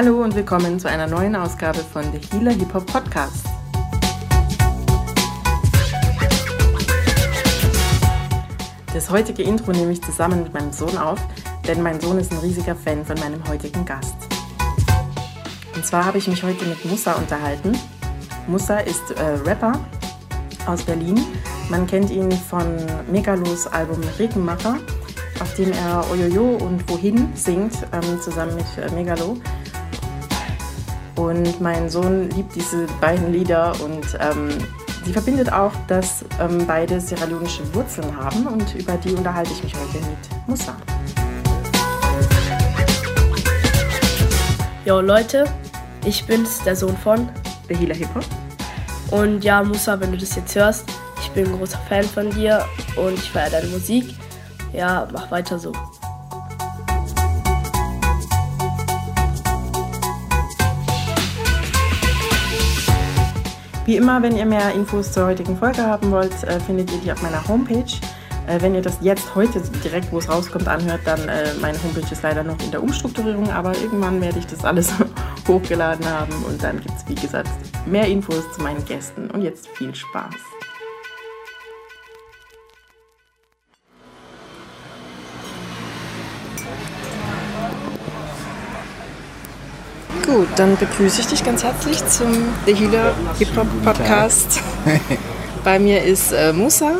Hallo und willkommen zu einer neuen Ausgabe von The Healer Hip Hop Podcast. Das heutige Intro nehme ich zusammen mit meinem Sohn auf, denn mein Sohn ist ein riesiger Fan von meinem heutigen Gast. Und zwar habe ich mich heute mit Musa unterhalten. Musa ist äh, Rapper aus Berlin. Man kennt ihn von Megalos Album Regenmacher, auf dem er Oyoyo und Wohin singt, ähm, zusammen mit äh, Megalo. Und mein Sohn liebt diese beiden Lieder und ähm, sie verbindet auch, dass ähm, beide sierra-leonische Wurzeln haben und über die unterhalte ich mich heute mit Musa. Jo Leute, ich bin's, der Sohn von Hip Hop. Und ja, Musa, wenn du das jetzt hörst, ich bin ein großer Fan von dir und ich feiere deine Musik. Ja, mach weiter so. Wie immer, wenn ihr mehr Infos zur heutigen Folge haben wollt, äh, findet ihr die auf meiner Homepage. Äh, wenn ihr das jetzt heute direkt, wo es rauskommt, anhört, dann äh, meine Homepage ist leider noch in der Umstrukturierung, aber irgendwann werde ich das alles hochgeladen haben und dann gibt es, wie gesagt, mehr Infos zu meinen Gästen. Und jetzt viel Spaß. Gut, dann begrüße ich dich ganz herzlich zum The Healer Hip Hop Podcast. Bei mir ist äh, Musa.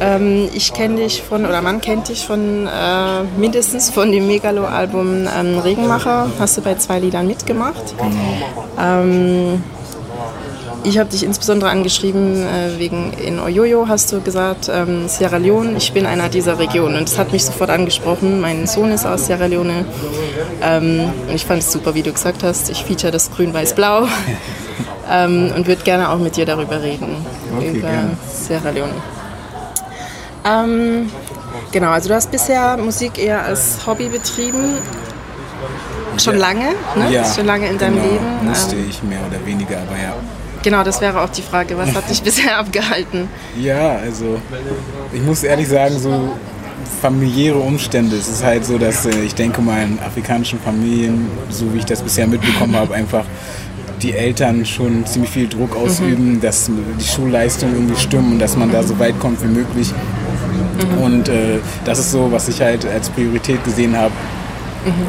Ähm, ich kenne dich von, oder man kennt dich von äh, mindestens von dem Megalo-Album ähm, Regenmacher. Hast du bei zwei Liedern mitgemacht. Ähm, ich habe dich insbesondere angeschrieben äh, wegen in Oyoyo, hast du gesagt, ähm, Sierra Leone. Ich bin einer dieser Regionen und das hat mich sofort angesprochen. Mein Sohn ist aus Sierra Leone ähm, und ich fand es super, wie du gesagt hast. Ich feature das Grün-Weiß-Blau ähm, und würde gerne auch mit dir darüber reden, Okay, über gerne. Sierra Leone. Ähm, genau, also du hast bisher Musik eher als Hobby betrieben. Schon Ja. lange, ne? Ja, Schon lange in deinem genau, Leben. Musste Ähm, ich mehr oder weniger, aber ja. Genau, das wäre auch die Frage. Was hat dich bisher abgehalten? Ja, also ich muss ehrlich sagen, so familiäre Umstände. Es ist halt so, dass äh, ich denke mal in afrikanischen Familien, so wie ich das bisher mitbekommen habe, einfach die Eltern schon ziemlich viel Druck ausüben, dass die Schulleistungen irgendwie stimmen und dass man da so weit kommt wie möglich. Und äh, das ist so, was ich halt als Priorität gesehen habe.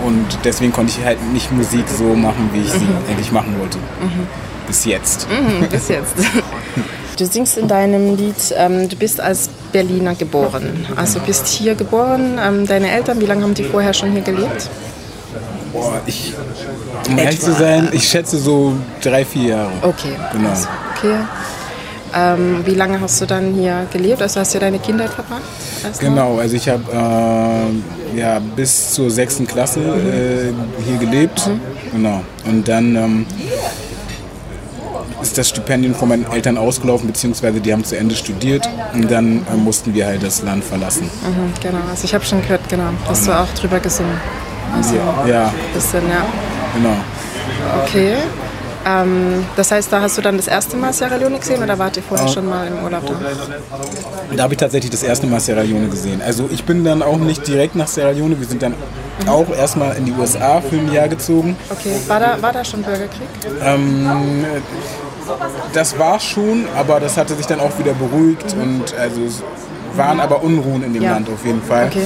Und deswegen konnte ich halt nicht Musik so machen, wie ich sie eigentlich machen wollte. Bis jetzt. Hm, bis jetzt. Du singst in deinem Lied, ähm, du bist als Berliner geboren. Also bist hier geboren. Ähm, deine Eltern, wie lange haben die vorher schon hier gelebt? Boah, ich, um ehrlich zu sein, ich schätze so drei, vier Jahre. Okay. Genau. Also, okay. Ähm, wie lange hast du dann hier gelebt? Also hast du deine Kindheit verbracht? Genau, also ich habe äh, ja, bis zur sechsten Klasse äh, hier gelebt. Genau. Und dann ähm, ist das Stipendium von meinen Eltern ausgelaufen, beziehungsweise die haben zu Ende studiert. Und dann äh, mussten wir halt das Land verlassen. Mhm, genau, also ich habe schon gehört, genau, hast du auch drüber gesungen. Also Ja, ein bisschen, ja. genau. Okay. Ähm, das heißt, da hast du dann das erste Mal Sierra Leone gesehen oder wart ihr vorher schon mal im Urlaub da? Da habe ich tatsächlich das erste Mal Sierra Leone gesehen. Also ich bin dann auch nicht direkt nach Sierra Leone, wir sind dann auch erstmal in die USA für ein Jahr gezogen. Okay, war da, war da schon Bürgerkrieg? Ähm, das war schon, aber das hatte sich dann auch wieder beruhigt und also es waren aber Unruhen in dem Ja. Land auf jeden Fall. Okay.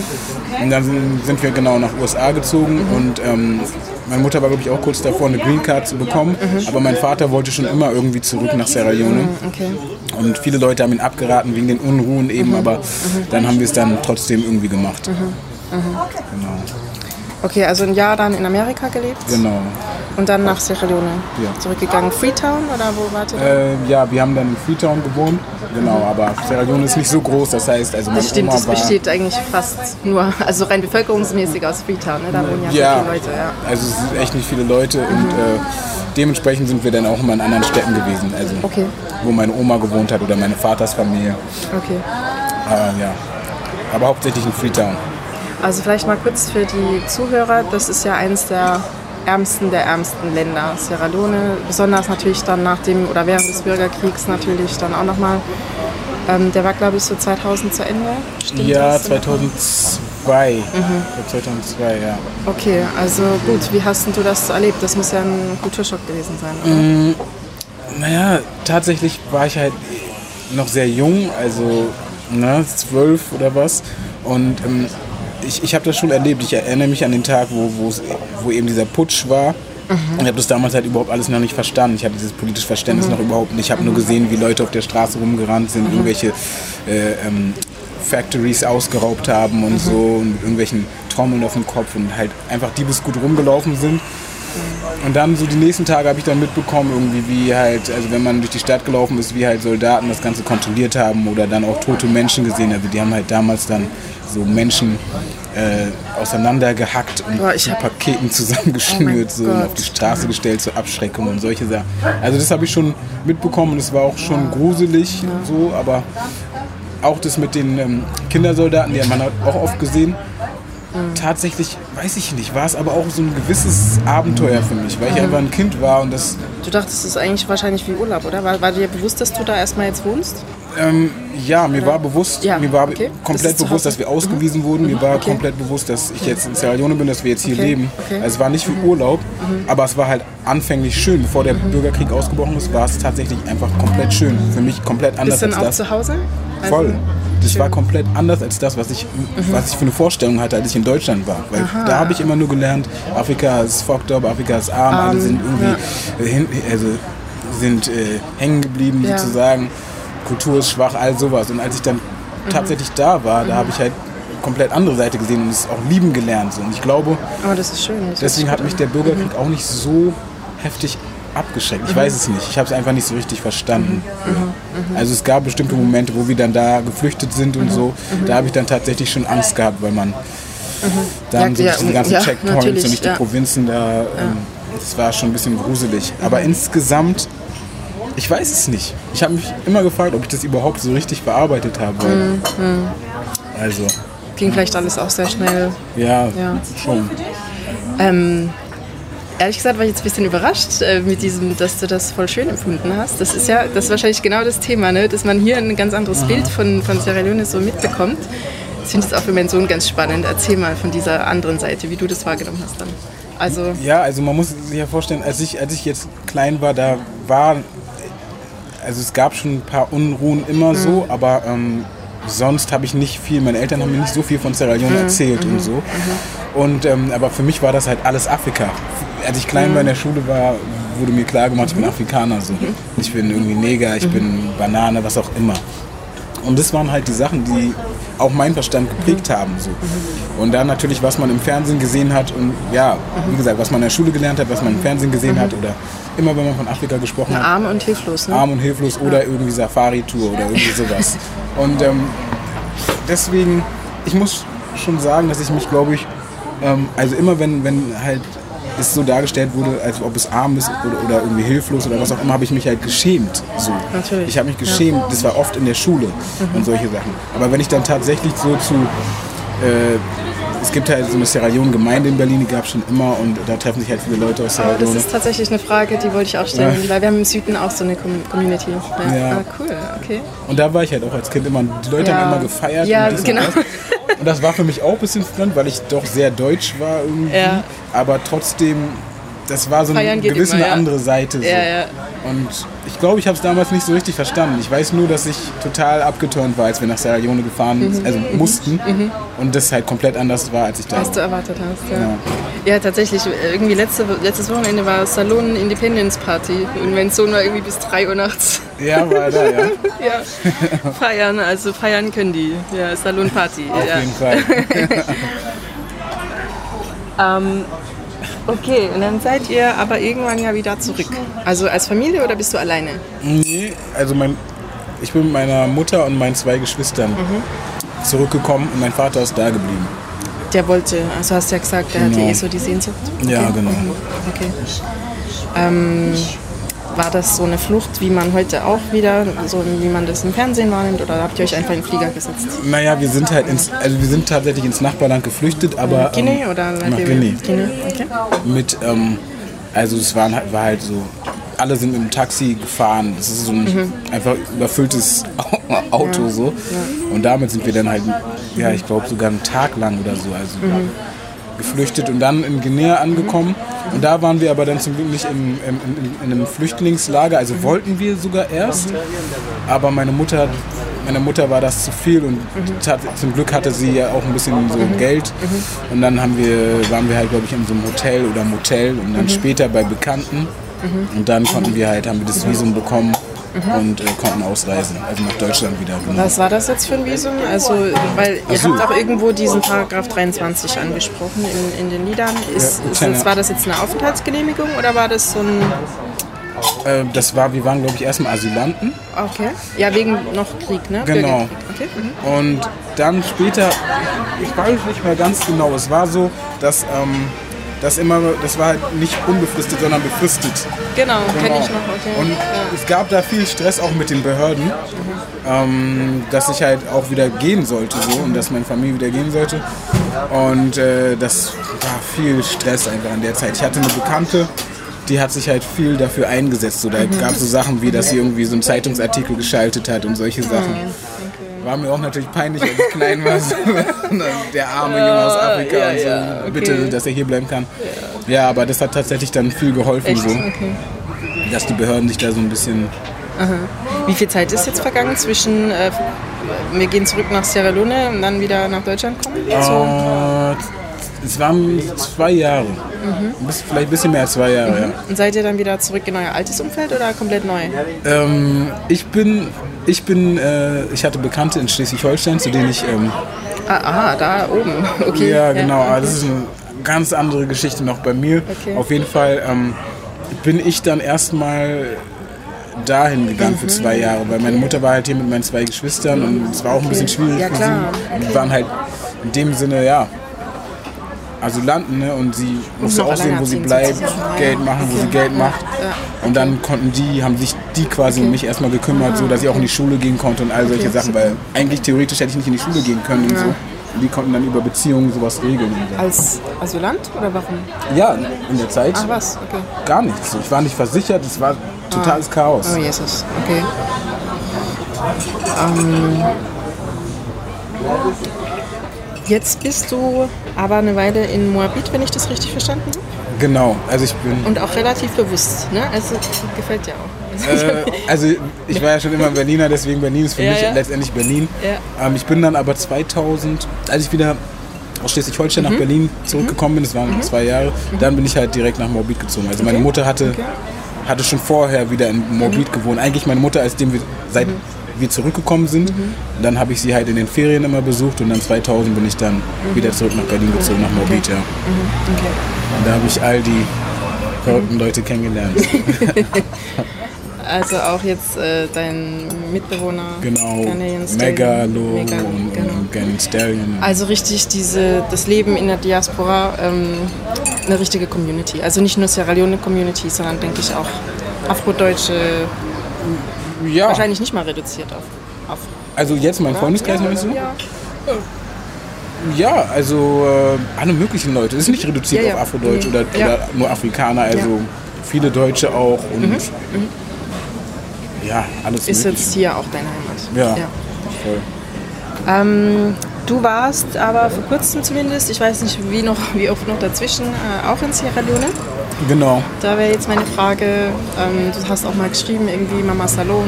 Und dann sind, sind wir genau nach USA gezogen und ähm, meine Mutter war glaube ich auch kurz davor eine Green Card zu bekommen, aber mein Vater wollte schon immer irgendwie zurück nach Sierra Leone. Okay. Und viele Leute haben ihn abgeraten wegen den Unruhen eben, aber dann haben wir es dann trotzdem irgendwie gemacht. Genau. Okay, also ein Jahr dann in Amerika gelebt Genau. Und dann nach Sierra Leone Ja. zurückgegangen. Freetown oder wo wart ihr? Äh, ja, wir haben dann in Freetown gewohnt. Genau, aber Sierra Leone ist nicht so groß. Das heißt, also das stimmt, das besteht eigentlich fast nur, also rein bevölkerungsmäßig aus Freetown. Ne? Da wohnen ja, ja, viele Leute. Ja. also es sind echt nicht viele Leute und äh, dementsprechend sind wir dann auch immer in anderen Städten gewesen. Also Okay. wo meine Oma gewohnt hat oder meine Vatersfamilie. Okay. Äh, ja. Aber hauptsächlich in Freetown. Also vielleicht mal kurz für die Zuhörer, das ist ja eines der ärmsten der ärmsten Länder, Sierra Leone, besonders natürlich dann nach dem oder während des Bürgerkriegs natürlich dann auch nochmal. Ähm, der war glaube ich so 2000 zu Ende. Stimmt Ja, das? 2002 2002. Mhm. Ich glaube 2002, ja. Okay, also gut. Wie hast du das erlebt? Das muss ja ein Kulturschock gewesen sein, oder? Mm, naja, tatsächlich war ich halt noch sehr jung, also ne, zwölf oder was. Und ähm, ich, ich habe das schon erlebt. Ich erinnere mich an den Tag, wo, wo eben dieser Putsch war. Mhm. Ich habe das damals halt überhaupt alles noch nicht verstanden. Ich hatte dieses politische Verständnis mhm. noch überhaupt nicht. Ich habe mhm. nur gesehen, wie Leute auf der Straße rumgerannt sind, mhm. irgendwelche äh, ähm, Factories ausgeraubt haben und mhm. so und mit irgendwelchen Trommeln auf dem Kopf und halt einfach Diebesgut rumgelaufen sind. Und dann so die nächsten Tage habe ich dann mitbekommen, irgendwie wie halt, also wenn man durch die Stadt gelaufen ist, wie halt Soldaten das Ganze kontrolliert haben oder dann auch tote Menschen gesehen. Also die haben halt damals dann so Menschen äh, auseinandergehackt und Boah, zu Paketen zusammengeschnürt oh so und auf die Straße gestellt zur Abschreckung und solche Sachen. Also das habe ich schon mitbekommen und es war auch schon gruselig so, aber auch das mit den ähm, Kindersoldaten, die hat man auch oft gesehen. Mhm. Tatsächlich, weiß ich nicht, war es aber auch so ein gewisses Abenteuer für mich, weil ich mhm. einfach ein Kind war und das. Du dachtest, es ist eigentlich wahrscheinlich wie Urlaub, oder? War, war dir bewusst, dass du da erstmal jetzt wohnst? Ähm, ja, mir war bewusst, ja, mir war okay. komplett bewusst, dass wir ausgewiesen mhm. wurden. Mir war okay. komplett bewusst, dass ich jetzt in Sierra Leone bin, dass wir jetzt hier okay. leben. Also es war nicht wie Urlaub, mhm. aber es war halt anfänglich schön. Bevor der mhm. Bürgerkrieg ausgebrochen ist, war es tatsächlich einfach komplett schön. Für mich komplett anders Bist als auch das. zu Hause? Also Voll. Das schön. war komplett anders als das, was ich, mhm. was ich für eine Vorstellung hatte, als ich in Deutschland war. Weil Aha. da habe ich immer nur gelernt, Afrika ist fucked up, Afrika ist arm, um, alle sind irgendwie ja. also sind äh, hängen geblieben ja. sozusagen. Kultur ist schwach, all sowas. Und als ich dann mhm. tatsächlich da war, da habe ich halt komplett andere Seite gesehen und es auch lieben gelernt. Und ich glaube, oh, deswegen hat mich der Bürgerkrieg mhm. auch nicht so heftig abgeschreckt. Ich mhm. weiß es nicht. Ich habe es einfach nicht so richtig verstanden. Mhm. mhm. Also es gab bestimmte Momente, wo wir dann da geflüchtet sind und mhm. so. Da habe ich dann tatsächlich schon Angst gehabt, weil man dann ja, so ja, diese ganzen ja, Checkpoints und nicht die Provinzen da. Ähm, das war schon ein bisschen gruselig. Aber insgesamt ich weiß es nicht. Ich habe mich immer gefragt, ob ich das überhaupt so richtig bearbeitet habe. Mhm. Also. Ging vielleicht alles auch sehr schnell. Ja, ja. schon. Ähm, ehrlich gesagt war ich jetzt ein bisschen überrascht äh, mit diesem, dass du das voll schön empfunden hast. Das ist ja, das ist wahrscheinlich genau das Thema, ne? dass man hier ein ganz anderes Aha. Bild von, von Sierra Leone so mitbekommt. Ich finde es auch für meinen Sohn ganz spannend. Erzähl mal von dieser anderen Seite, wie du das wahrgenommen hast dann. Also ja, also man muss sich ja vorstellen, als ich, als ich jetzt klein war, da war also es gab schon ein paar Unruhen immer mhm. so, aber ähm, sonst habe ich nicht viel, meine Eltern haben mir nicht so viel von Sierra Leone mhm. erzählt mhm. und so. Mhm. Und, ähm, aber für mich war das halt alles Afrika. Als ich klein war in der Schule war, wurde mir klar gemacht, ich bin mhm. Afrikaner. So. Mhm. Ich bin irgendwie Neger, ich bin Banane, was auch immer. Und das waren halt die Sachen, die auch meinen Verstand geprägt haben. So. Und dann natürlich, was man im Fernsehen gesehen hat und ja, wie gesagt, was man in der Schule gelernt hat, was man im Fernsehen gesehen hat oder immer wenn man von Afrika gesprochen ja, hat. Arm und hilflos, ne? Arm und hilflos oder irgendwie Safari-Tour oder irgendwie sowas. und ähm, deswegen, ich muss schon sagen, dass ich mich, glaube ich, ähm, also immer wenn, wenn halt es so dargestellt wurde, als ob es arm ist oder, oder irgendwie hilflos oder was auch immer, habe ich mich halt geschämt. So. Natürlich. Ich habe mich geschämt, ja. das war oft in der Schule mhm. und solche Sachen. Aber wenn ich dann tatsächlich so zu äh, es gibt halt so eine Sierra Leone-Gemeinde in Berlin, die gab es schon immer und da treffen sich halt viele Leute aus Sierra Leone. Das ist tatsächlich eine Frage, die wollte ich auch stellen, ja. weil wir haben im Süden auch so eine Community. Ja. ja. Ah, cool, okay. Und da war ich halt auch als Kind immer, die Leute ja. haben immer gefeiert. Ja, und genau. Und das war für mich auch ein bisschen fremd, weil ich doch sehr deutsch war irgendwie, ja. aber trotzdem das war so eine gewisse immer, ja. andere Seite. So. Ja, ja. Und ich glaube, ich habe es damals nicht so richtig verstanden. Ich weiß nur, dass ich total abgeturnt war, als wir nach Sierra Leone gefahren mhm. also mhm. mussten. Mhm. Und das halt komplett anders war, als ich da Was du erwartet hast, ja. ja. ja. tatsächlich. Irgendwie letzte, letztes Wochenende war Salon Independence Party. Und mein Sohn war irgendwie bis 3 Uhr nachts. Ja, war da, ja. ja. Feiern, also feiern können die. Ja, Salon Party. Auf jeden Fall. ähm, Okay, und dann seid ihr aber irgendwann ja wieder zurück. Also als Familie oder bist du alleine? Nee, also mein, ich bin mit meiner Mutter und meinen zwei Geschwistern mhm. zurückgekommen und mein Vater ist da geblieben. Der wollte, also hast du ja gesagt, der genau. hatte eh so die Sehnsucht. Okay. Ja, genau. Mhm. Okay. Ähm, war das so eine Flucht, wie man heute auch wieder, so wie man das im Fernsehen wahrnimmt, oder habt ihr euch einfach in den Flieger gesetzt? Naja, wir sind halt ins, also wir sind tatsächlich ins Nachbarland geflüchtet, aber. Guinea ähm, oder nach Guinea. Guinea. Okay. Mit, ähm, also es waren, war halt so, alle sind mit dem Taxi gefahren. Es ist so ein mhm. einfach überfülltes Auto ja. so. Ja. Und damit sind wir dann halt ja, ich glaube sogar einen Tag lang oder so. Also geflüchtet und dann in Guinea angekommen. Und da waren wir aber dann zum Glück nicht in, in, in, in einem Flüchtlingslager, also wollten wir sogar erst. Aber meine Mutter, meiner Mutter war das zu viel und tat, zum Glück hatte sie ja auch ein bisschen so Geld. Und dann haben wir, waren wir halt, glaube ich, in so einem Hotel oder Motel und dann später bei Bekannten. Und dann konnten wir halt, haben wir das Visum bekommen und äh, konnten ausreisen, also nach Deutschland wieder. Genau. Was war das jetzt für ein Visum? Also, weil ihr Asyl. habt auch irgendwo diesen Paragraph 23 angesprochen in, in den Liedern. Ist, Ja, ist war das jetzt eine Aufenthaltsgenehmigung oder war das so ein. Äh, das war, wir waren, glaube ich, erstmal Asylanten. Okay. Ja, wegen noch Krieg, ne? Genau. Okay. Mhm. Und dann später, ich weiß nicht mehr ganz genau, es war so, dass ähm, das immer, das war halt nicht unbefristet, sondern befristet. Genau, kenne Genau. ich noch. Okay. Und ja. es gab da viel Stress auch mit den Behörden, ähm, dass ich halt auch wieder gehen sollte so und dass meine Familie wieder gehen sollte. Und äh, das war viel Stress einfach in der Zeit. Ich hatte eine Bekannte, die hat sich halt viel dafür eingesetzt. So, da gab es so Sachen wie, dass sie irgendwie so einen Zeitungsartikel geschaltet hat und solche Sachen. War mir auch natürlich peinlich, als ich klein war. So, der arme Junge aus Afrika ja, und so. ja, okay. Bitte, dass er hier bleiben kann. Ja, aber das hat tatsächlich dann viel geholfen, Echt? so, Okay. dass die Behörden sich da so ein bisschen Wie viel Zeit ist jetzt vergangen zwischen, äh, wir gehen zurück nach Sierra Leone und dann wieder nach Deutschland kommen? So. Äh, es waren zwei Jahre. Bis, vielleicht ein bisschen mehr als zwei Jahre, ja. Und seid ihr dann wieder zurück in euer altes Umfeld oder komplett neu? Ähm, ich bin, ich bin, äh, ich hatte Bekannte in Schleswig-Holstein, zu denen ich, ähm, Ah, aha, da oben. Okay. ja genau, aber okay. das ist eine ganz andere Geschichte noch bei mir. Okay. Auf jeden Fall ähm, bin ich dann erstmal dahin gegangen Mhm. für zwei Jahre, weil meine Mutter war halt hier mit meinen zwei Geschwistern und es war auch ein bisschen schwierig Ja, für sie. Die waren halt in dem Sinne, ja, Asylanten, ne? Und sie musste auch sehen, wo sie bleibt. Geld machen, wo sie Geld macht. Und dann konnten die, haben sich die quasi um mich erstmal gekümmert, so dass ich auch in die Schule gehen konnte und all solche Sachen, weil eigentlich theoretisch hätte ich nicht in die Schule gehen können und so. Und die konnten dann über Beziehungen sowas regeln. Als Asylant oder warum? Ja, in der Zeit Ach was, okay. gar nichts. Ich war nicht versichert, es war totales Chaos. Oh Jesus, okay. Ähm, jetzt bist du aber eine Weile in Moabit, wenn ich das richtig verstanden habe. Genau, also ich bin. Und auch relativ bewusst, ne? Also gefällt dir auch. Äh, also ich war ja schon immer Berliner, deswegen Berlin ist für Ja, mich ja. letztendlich Berlin. Ja. Ähm, ich bin dann aber 2000, als ich wieder aus Schleswig-Holstein Mhm. nach Berlin zurückgekommen bin, das waren zwei Jahre, dann bin ich halt direkt nach Moabit gezogen. Also meine Mutter hatte, hatte schon vorher wieder in Moabit gewohnt. Eigentlich meine Mutter, als dem wir, seit wir zurückgekommen sind, dann habe ich sie halt in den Ferien immer besucht und dann 2000 bin ich dann wieder zurück nach Berlin gezogen, nach Moabit, ja. okay. Und da habe ich all die verrückten Leute kennengelernt. Also auch jetzt äh, dein Mitbewohner Genau. Megalo Megalo, und, genau. und Ghanaian Stallion. Also richtig diese, das Leben in der Diaspora, ähm, eine richtige Community. Also nicht nur Sierra Leone Community, sondern denke ich auch Afrodeutsche, Ja, wahrscheinlich nicht mal reduziert auf. auf also jetzt mein Freundeskreis meinst du? Ja. Ja, also äh, alle möglichen Leute. Es ist nicht reduziert Ja, ja. auf Afrodeutsch Nee. oder, Ja. oder nur Afrikaner, also viele Deutsche auch und ja, alles Ist mögliche. jetzt hier auch deine Heimat. Ja. Voll. Ähm, du warst aber vor kurzem zumindest, ich weiß nicht wie, noch, wie oft noch dazwischen, äh, auch in Sierra Leone. Genau. Da wäre jetzt meine Frage, ähm, du hast auch mal geschrieben, irgendwie Mama Salon.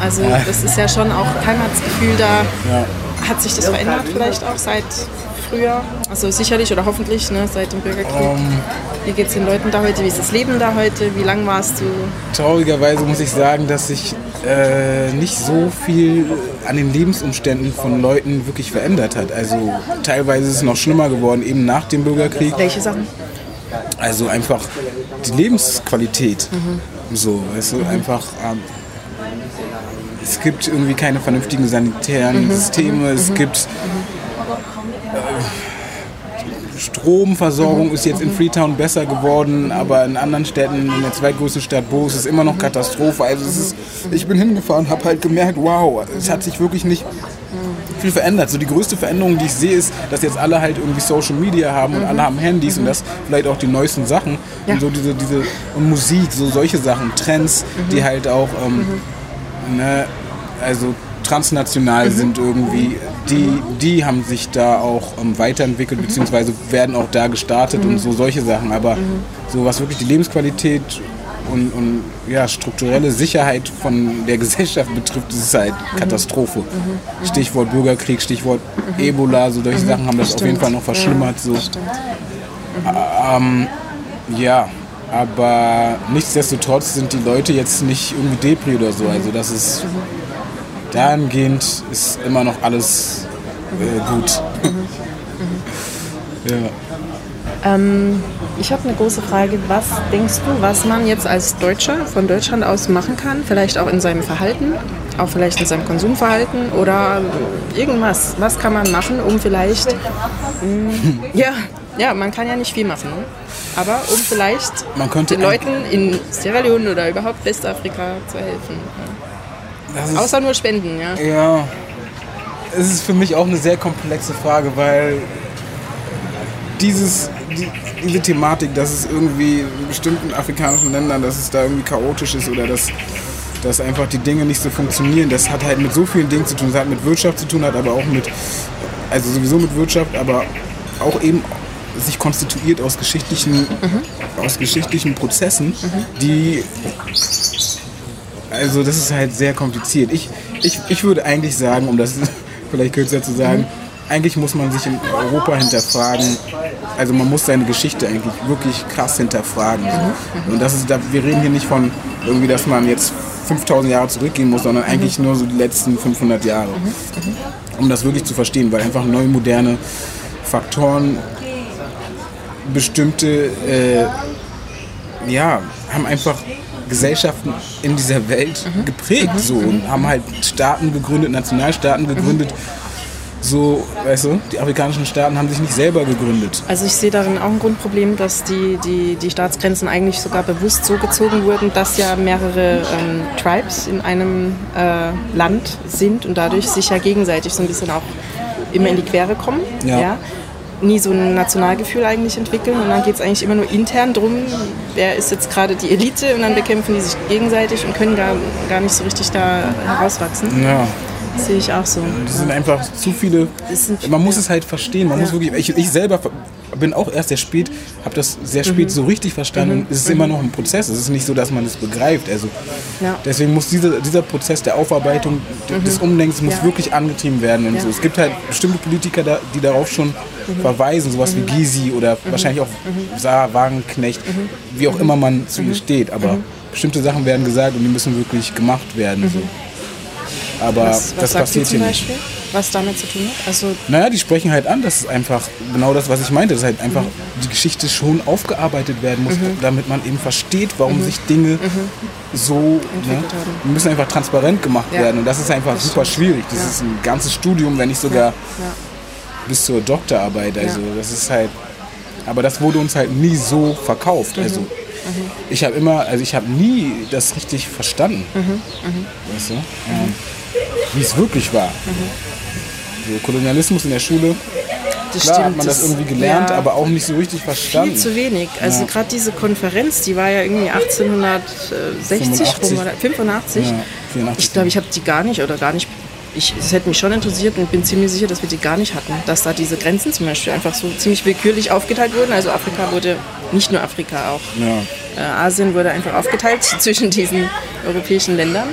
Also Ja. das ist ja schon auch Heimatsgefühl da. Ja. Hat sich das verändert vielleicht auch seit früher? Also sicherlich oder hoffentlich ne, seit dem Bürgerkrieg. Ähm, Wie geht es den Leuten da heute? Wie ist das Leben da heute? Wie lang warst du? traurigerweise muss ich sagen, dass sich äh, nicht so viel an den Lebensumständen von Leuten wirklich verändert hat. Also teilweise ist es noch schlimmer geworden, eben nach dem Bürgerkrieg. Welche Sachen? Also einfach die Lebensqualität. So, weißt du, einfach. Ähm, es gibt irgendwie keine vernünftigen sanitären Systeme. Es gibt. Äh, Stromversorgung ist jetzt in Freetown besser geworden, aber in anderen Städten, in der zweitgrößten Stadt Bo, ist es immer noch Katastrophe. Also es ist, ich bin hingefahren, habe halt gemerkt, wow, es hat sich wirklich nicht viel verändert. So die größte Veränderung, die ich sehe, ist, dass jetzt alle halt irgendwie Social Media haben und alle haben Handys und das vielleicht auch die neuesten Sachen. Ja. und so diese diese und Musik, so solche Sachen, Trends, die halt auch ähm, ne, also transnational sind irgendwie, die, die haben sich da auch ähm, weiterentwickelt, beziehungsweise werden auch da gestartet und so solche Sachen. Aber so was wirklich die Lebensqualität und, und ja, strukturelle Sicherheit von der Gesellschaft betrifft, das ist halt Katastrophe. Stichwort Bürgerkrieg, Stichwort Ebola, so solche Sachen haben das auf jeden Fall noch verschlimmert. So. Ähm, ja, aber nichtsdestotrotz sind die Leute jetzt nicht irgendwie Depri oder so. Also das ist dahingehend ist immer noch alles äh, gut. ja. Ähm, ich habe eine große Frage. Was denkst du, was man jetzt als Deutscher von Deutschland aus machen kann? Vielleicht auch in seinem Verhalten, auch vielleicht in seinem Konsumverhalten oder irgendwas. Was kann man machen, um vielleicht. mh, ja, ja, man kann ja nicht viel machen. Ne? Aber um vielleicht Man könnte den Leuten in Sierra Leone oder überhaupt Westafrika zu helfen. Ist, Außer nur Spenden, ja. Ja, es ist für mich auch eine sehr komplexe Frage, weil dieses, die, diese Thematik, dass es irgendwie in bestimmten afrikanischen Ländern, dass es da irgendwie chaotisch ist oder dass, dass einfach die Dinge nicht so funktionieren, das hat halt mit so vielen Dingen zu tun. Das hat mit Wirtschaft zu tun, hat aber auch mit, also sowieso mit Wirtschaft, aber auch eben sich konstituiert aus geschichtlichen, aus geschichtlichen Prozessen, die also das ist halt sehr kompliziert. Ich, ich, ich würde eigentlich sagen, um das vielleicht kürzer zu sagen, eigentlich muss man sich in Europa hinterfragen. Also man muss seine Geschichte eigentlich wirklich krass hinterfragen. Und das ist, wir reden hier nicht von irgendwie, dass man jetzt 5000 Jahre zurückgehen muss, sondern eigentlich nur so die letzten 500 Jahre. Um das wirklich zu verstehen, weil einfach neu moderne Faktoren bestimmte äh, ja, haben einfach Gesellschaften in dieser Welt geprägt so und haben halt Staaten gegründet, Nationalstaaten gegründet. So, weißt du, die afrikanischen Staaten haben sich nicht selber gegründet. Also ich sehe darin auch ein Grundproblem, dass die, die, die Staatsgrenzen eigentlich sogar bewusst so gezogen wurden, dass ja mehrere ähm, Tribes in einem äh, Land sind und dadurch sich ja gegenseitig so ein bisschen auch immer in die Quere kommen. Ja. Nie so ein Nationalgefühl eigentlich entwickeln und dann geht es eigentlich immer nur intern drum, wer ist jetzt gerade die Elite und dann bekämpfen die sich gegenseitig und können gar, gar nicht so richtig da herauswachsen. Ja, sehe ich auch so. das sind einfach zu viele. Man muss es halt verstehen. Man muss wirklich. Ich, ich selber bin auch erst sehr spät, habe das sehr spät so richtig verstanden. Es ist immer noch ein Prozess. Es ist nicht so, dass man es begreift. Also Ja. deswegen muss dieser, dieser Prozess der Aufarbeitung, des Umdenkens muss Ja. wirklich angetrieben werden. Und Ja. so. Es gibt halt bestimmte Politiker, da, die darauf schon verweisen, sowas wie Gysi oder wahrscheinlich auch Sarah Wagenknecht, wie auch immer man zu ihr steht. Aber bestimmte Sachen werden gesagt und die müssen wirklich gemacht werden. So. Aber Was, was das passiert zum hier nicht. Beispiel, was damit zu tun hat? Also Naja, die sprechen halt an, das ist einfach genau das, was ich meinte, dass halt einfach die Geschichte schon aufgearbeitet werden muss, damit man eben versteht, warum sich Dinge so ne, müssen einfach transparent gemacht Ja. werden und das ist einfach Das super stimmt. schwierig. Das Ja. ist ein ganzes Studium, wenn nicht sogar ja. bis zur Doktorarbeit. Also das ist halt, aber das wurde uns halt nie so verkauft. Mhm. Also ich habe immer, also ich habe nie das richtig verstanden, Mhm. weißt du, ähm, wie es wirklich war. Mhm. So, Kolonialismus in der Schule, das Klar stimmt. hat man das irgendwie gelernt, ja, aber auch nicht so richtig verstanden. viel zu wenig. Also Ja. gerade diese Konferenz, die war ja irgendwie 1860 rum 85. oder 85. Ja, 84. Ich glaube, ich habe die gar nicht oder gar nicht. Ich, es hätte mich schon interessiert und bin ziemlich sicher, dass wir die gar nicht hatten. Dass da diese Grenzen zum Beispiel einfach so ziemlich willkürlich aufgeteilt wurden. Also Afrika wurde, nicht nur Afrika, auch Ja. äh, Asien wurde einfach aufgeteilt zwischen diesen europäischen Ländern.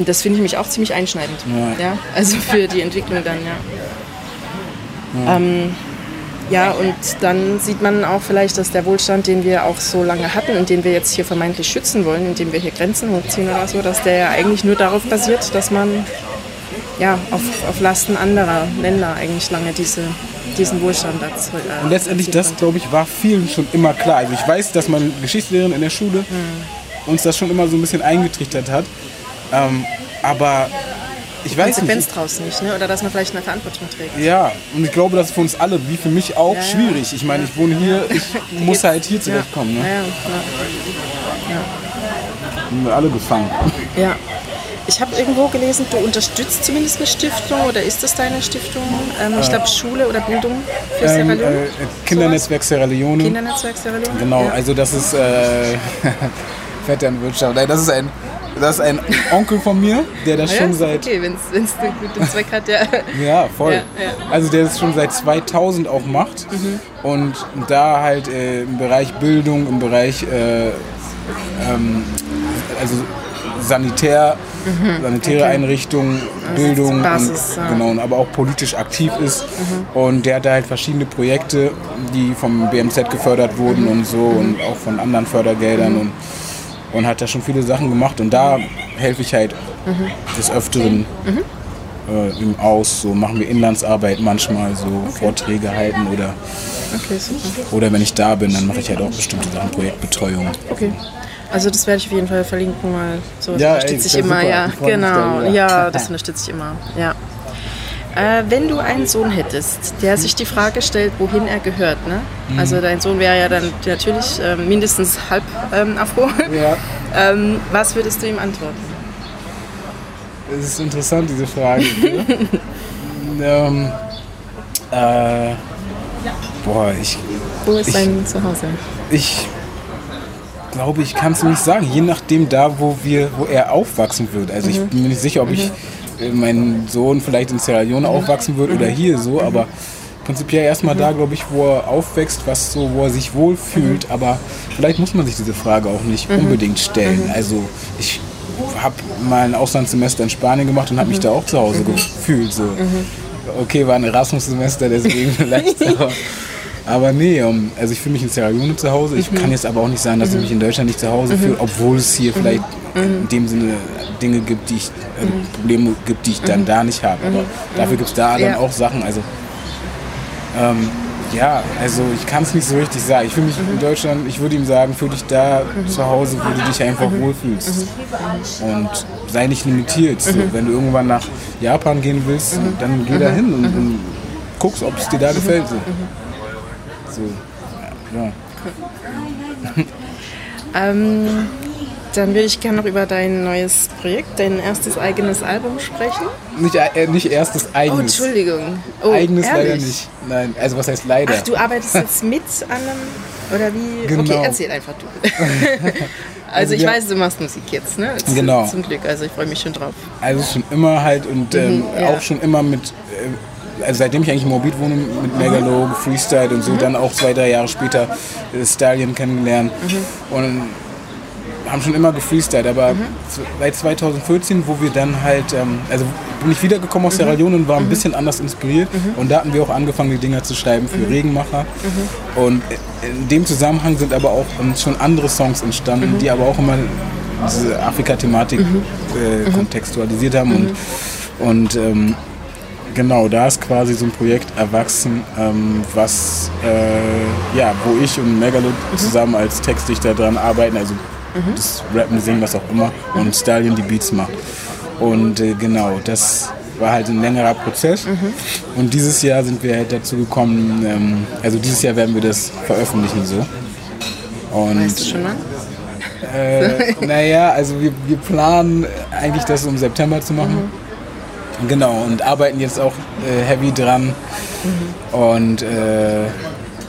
Und das finde ich mich auch ziemlich einschneidend. Ja. Also für die Entwicklung dann, ja. Ähm, ja, und dann sieht man auch vielleicht, dass der Wohlstand, den wir auch so lange hatten und den wir jetzt hier vermeintlich schützen wollen, indem wir hier Grenzen hochziehen oder so, dass der ja eigentlich nur darauf basiert, dass man ja, auf, auf Lasten anderer Länder eigentlich lange diese, diesen Wohlstand dazu, äh, Und letztendlich, das glaube ich, war vielen schon immer klar. Also ich weiß, dass meine Geschichtslehrerin in der Schule Hm. uns das schon immer so ein bisschen eingetrichtert hat. Ähm, aber ich weiß Konsequenz nicht. draus nicht, ne? oder dass man vielleicht eine Verantwortung trägt. Ja, und ich glaube, das ist für uns alle, wie für mich auch, Ja, ja. schwierig. Ich meine, ich wohne hier, ich muss halt hier zurechtkommen. Ja, Ne? ja, Sind wir alle gefangen. ja. ja. Ich habe irgendwo gelesen, du unterstützt zumindest eine Stiftung oder ist das deine Stiftung? Ähm, ich glaube Schule oder Bildung für Sierra Ähm, Leone. äh, Kindernetzwerk Sierra Leone. Kindernetzwerk Sierra Leone? Genau, ja. also das ist äh, Vetternwirtschaft. Nein, Das ist ein das ist ein Onkel von mir, der das Ah ja, schon seit Okay, wenn es einen guten Zweck hat, ja. Ja, voll. Ja, ja. Also der das schon seit 2000 auch macht Mhm. und da halt äh, im Bereich Bildung, im Bereich äh, ähm, also Sanitär, sanitäre Einrichtungen, Bildung Mhm. Basis, und. Mhm. genau, und aber auch politisch aktiv ist und der hat da halt verschiedene Projekte, die vom BMZ gefördert wurden Mhm. und so und auch von anderen Fördergeldern und und hat da schon viele Sachen gemacht und da helfe ich halt Mhm. des Öfteren äh, ihm aus. So machen wir Inlandsarbeit manchmal, so Vorträge halten oder, Okay, super. oder wenn ich da bin, dann mache ich halt auch bestimmte Sachen, Projektbetreuung. Okay. Also das werde ich auf jeden Fall verlinken, weil sowas Ja, unterstütze ich immer, super. ja. Genau, ja, das unterstütze ich immer, ja. Äh, wenn du einen Sohn hättest, der sich die Frage stellt, wohin er gehört, ne? Mhm. Also dein Sohn wäre ja dann natürlich ähm, mindestens halb ähm, Afro. Ja, ähm, was würdest du ihm antworten? das ist interessant, diese Frage. ne? ähm, äh, boah, ich, Wo ist Ich- dein Zuhause? ich glaube, ich kann es nicht sagen. Je nachdem da, wo wir, wo er aufwachsen wird. Also ich bin mir nicht sicher, ob ich äh, mein Sohn vielleicht in Sierra Leone aufwachsen wird oder hier so, aber prinzipiell erstmal da, glaube ich, wo er aufwächst, was so, wo er sich wohlfühlt. Aber vielleicht muss man sich diese Frage auch nicht unbedingt stellen. Also ich habe mal ein Auslandssemester in Spanien gemacht und habe mich da auch zu Hause gefühlt. So. Okay, war ein Erasmus-Semester, deswegen vielleicht. Aber, aber nee, um, also ich fühle mich in Sierra Leone zu Hause. Ich kann jetzt aber auch nicht sagen, dass ich mich in Deutschland nicht zu Hause fühle, obwohl es hier vielleicht in dem Sinne Dinge gibt, die ich, äh, Probleme gibt, die ich dann da nicht habe. Aber dafür gibt es da dann Ja. auch Sachen. Also ähm, ja, also ich kann es nicht so richtig sagen. Ich fühle mich in Deutschland, ich würde ihm sagen, fühl dich da zu Hause, wo du dich einfach wohlfühlst. Und sei nicht limitiert. So, wenn du irgendwann nach Japan gehen willst, dann geh da hin und, und guckst, ob es dir da gefällt. So. So, ja. Ähm, dann würde ich gerne noch über dein neues Projekt, dein erstes eigenes Album sprechen. Nicht, äh, nicht erstes Oh, eigenes. Entschuldigung. Oh, eigenes leider ehrlich? nicht. Nein, also was heißt leider? Ach, du arbeitest jetzt mit an einem, oder wie? Genau. Okay, erzähl einfach du. also ich wir- weiß, du machst Musik jetzt, ne? Z- Genau. Zum Glück, also ich freue mich schon drauf. Also schon immer halt und ähm, Mhm, ja. auch schon immer mit, äh, also seitdem ich eigentlich in Moabit wohne, mit Megalo gefreestylt Mhm. und so, dann auch zwei, drei Jahre später äh, Stallion kennengelernt. Mhm. und haben schon immer gefreestylt, aber z- seit 2014, wo wir dann halt, ähm, also bin ich wiedergekommen aus Mhm. Sierra Leone und war ein bisschen anders inspiriert. Und da hatten wir auch angefangen, die Dinger zu schreiben für Mhm. Regenmacher. Und in dem Zusammenhang sind aber auch ähm, schon andere Songs entstanden, die aber auch immer diese Afrika-Thematik äh, kontextualisiert haben. Und, und ähm, genau, da ist quasi so ein Projekt erwachsen, ähm, was, äh, ja, wo ich und Megalo zusammen als Textdichter dran arbeiten, also das Rappen, Singen, was auch immer und Stallion die Beats macht. Und äh, genau, das war halt ein längerer Prozess und dieses Jahr sind wir halt dazu gekommen, ähm, also dieses Jahr werden wir das veröffentlichen so. Und Weißt du schon mal? äh, naja, also wir, wir planen eigentlich das im September zu machen. Genau, und arbeiten jetzt auch äh, heavy dran. Und, äh,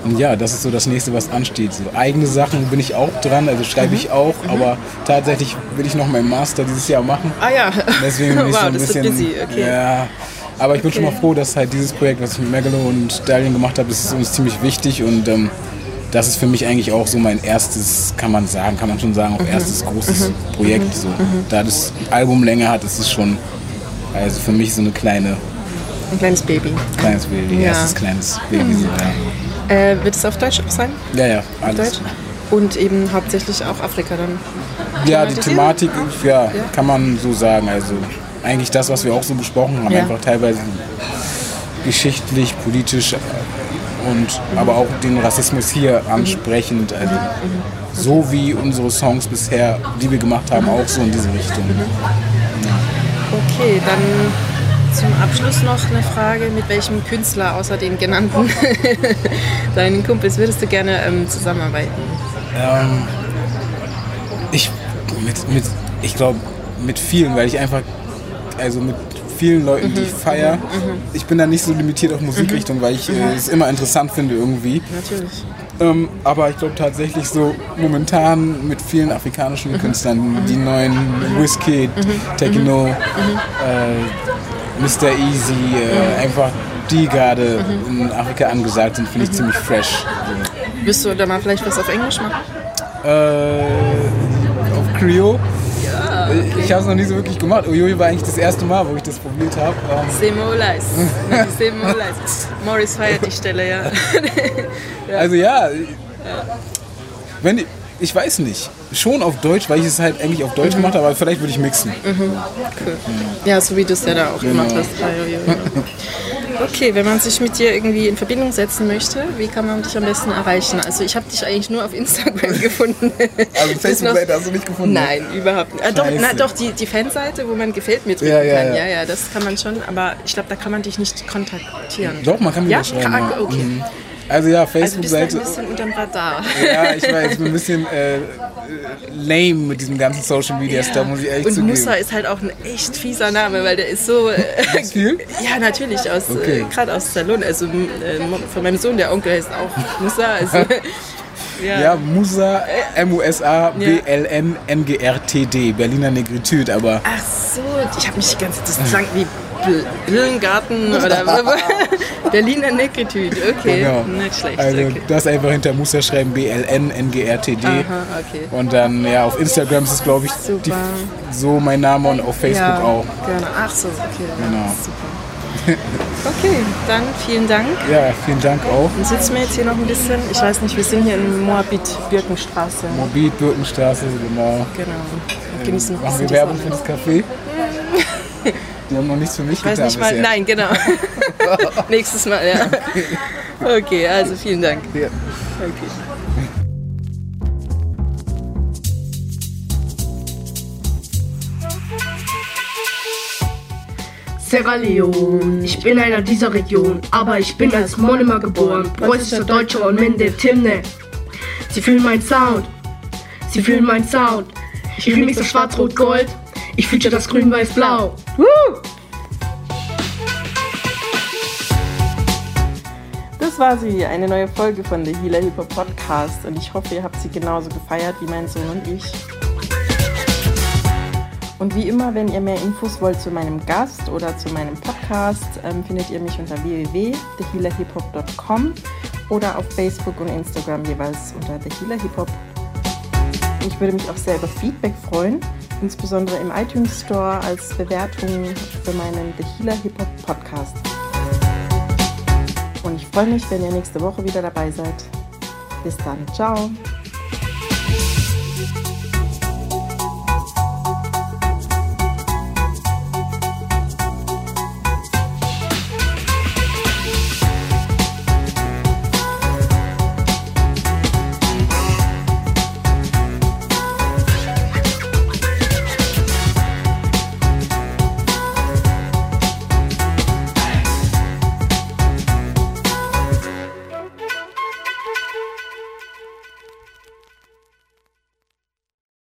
und ja, das ist so das nächste, was ansteht. So eigene Sachen bin ich auch dran, also schreibe ich auch, aber tatsächlich will ich noch meinen Master dieses Jahr machen. Ah ja. Deswegen bin ich wow, so ein bisschen. busy, okay. Ja. Aber ich bin schon Okay. mal froh, dass halt dieses Projekt, was ich mit Megalo und Stallion gemacht habe, das ist uns ziemlich wichtig und ähm, das ist für mich eigentlich auch so mein erstes, kann man sagen, kann man schon sagen, Mhm. auch erstes großes Projekt. So. Da das Albumlänge hat, ist es schon also für mich so eine kleine, Ein kleines Baby. kleines Baby, Ja. erstes kleines Baby. So, ja. Äh, wird es auf Deutsch auch sein? ja, ja, alles. Deutsch? Und eben hauptsächlich auch Afrika dann. Ja, die? Thematik, ja, kann man so sagen. Also eigentlich das, was wir auch so besprochen haben, Ja. einfach teilweise geschichtlich, politisch und aber auch den Rassismus hier ansprechend. Also so wie unsere Songs bisher, die wir gemacht haben, auch so in diese Richtung. Okay, dann zum Abschluss noch eine Frage. Mit welchem Künstler außer den genannten, deinen Kumpels, würdest du gerne ähm, zusammenarbeiten? Ähm, ich mit, mit, ich glaube mit vielen, weil ich einfach also mit vielen Leuten, die ich feiere. Ich bin da nicht so limitiert auf Musikrichtung, weil ich äh, es immer interessant finde irgendwie. Natürlich. Ähm, aber ich glaube tatsächlich so momentan mit vielen afrikanischen Künstlern, die neuen Wizkid, Techno, äh, Mr. Easy, äh, einfach die gerade in Afrika angesagt sind, finde ich ziemlich fresh. Willst du da mal vielleicht was auf Englisch machen? Äh, auf Creole. Ich habe es noch nie so wirklich gemacht. Uiui war eigentlich das erste Mal, wo ich das probiert habe. Semolais. Semolais. Morris feiert die Stelle, ja. Also ja, wenn ich, ich weiß nicht, schon auf Deutsch, weil ich es halt eigentlich auf Deutsch gemacht habe, aber vielleicht würde ich mixen. Ja, so wie du es ja da auch Genau. gemacht hast. Okay, wenn man sich mit dir irgendwie in Verbindung setzen möchte, wie kann man dich am besten erreichen? Also ich habe dich eigentlich nur auf Instagram gefunden. Also Facebook-Seite hast du nicht gefunden? Nein, überhaupt nicht. Ah, doch, na, doch die, die Fanseite, wo man gefällt mir drücken Ja, ja, kann. ja. Ja, ja, das kann man schon, aber ich glaube, da kann man dich nicht kontaktieren. Doch, man kann mir Ja? schreiben. Ja. okay. Mhm. Also ja, Also bist du ein Facebook-Seite. bisschen unterm Radar. Ja, ich ich bin ein bisschen äh, äh, lame mit diesem ganzen Social Media Stuff, muss ich ehrlich Und zugeben. Musa ist halt auch ein echt fieser Name, weil der ist so. Äh, viel? Ja, natürlich, aus, Okay. äh, gerade aus Salon. Also äh, von meinem Sohn, der Onkel heißt auch Musa. Also, ja. Ja, Musa, M-U-S-A-B-L-N-N-G-R-T-D, Berliner Negritude, aber Ach so, ich habe mich die ganze Zeit. Das klang wie Bl- Brillengarten oder Berliner Negritude. Okay, genau. nicht schlecht. Also okay. das einfach hinter Musa schreiben, B-L-N-N-G-R-T-D. Aha, okay. Und dann, ja, auf Instagram ist es, glaube ich, die, so mein Name und auf Facebook ja, auch. Gerne. Ach so, okay. ja, Genau. Super. Okay, dann vielen Dank. Ja, vielen Dank auch. Dann sitzen wir jetzt hier noch ein bisschen. Ich weiß nicht, wir sind hier in Moabit, Birkenstraße. Morbid, Birkenstraße, genau. Genau. Genießen noch ein Machen wir Werbung für das Café? Die haben noch nichts für mich Ich weiß getan nicht mal, bisher. nein, genau. Nächstes Mal, ja. Okay, also vielen Dank. Ja. Okay. Sierra Leone. Ich bin einer dieser Region, aber ich bin als Monomer geboren. Preußischer Deutscher und Mende Timne. Sie fühlen meinen Sound. Sie fühlen meinen Sound. Ich remix das Schwarz-Rot-Gold. Ich feature das Grün-Weiß-Blau. Das war sie, eine neue Folge von der Healer Hip Hop Podcast und ich hoffe, ihr habt sie genauso gefeiert wie mein Sohn und ich. Und wie immer, wenn ihr mehr Infos wollt zu meinem Gast oder zu meinem Podcast, ähm, findet ihr mich unter www.thehealerhiphop.com oder auf Facebook und Instagram jeweils unter The Healer Hip Hop. Ich würde mich auch sehr über Feedback freuen, insbesondere im iTunes Store als Bewertung für meinen The Healer Hip Hop Podcast. Und ich freue mich, wenn ihr nächste Woche wieder dabei seid. Bis dann. Ciao.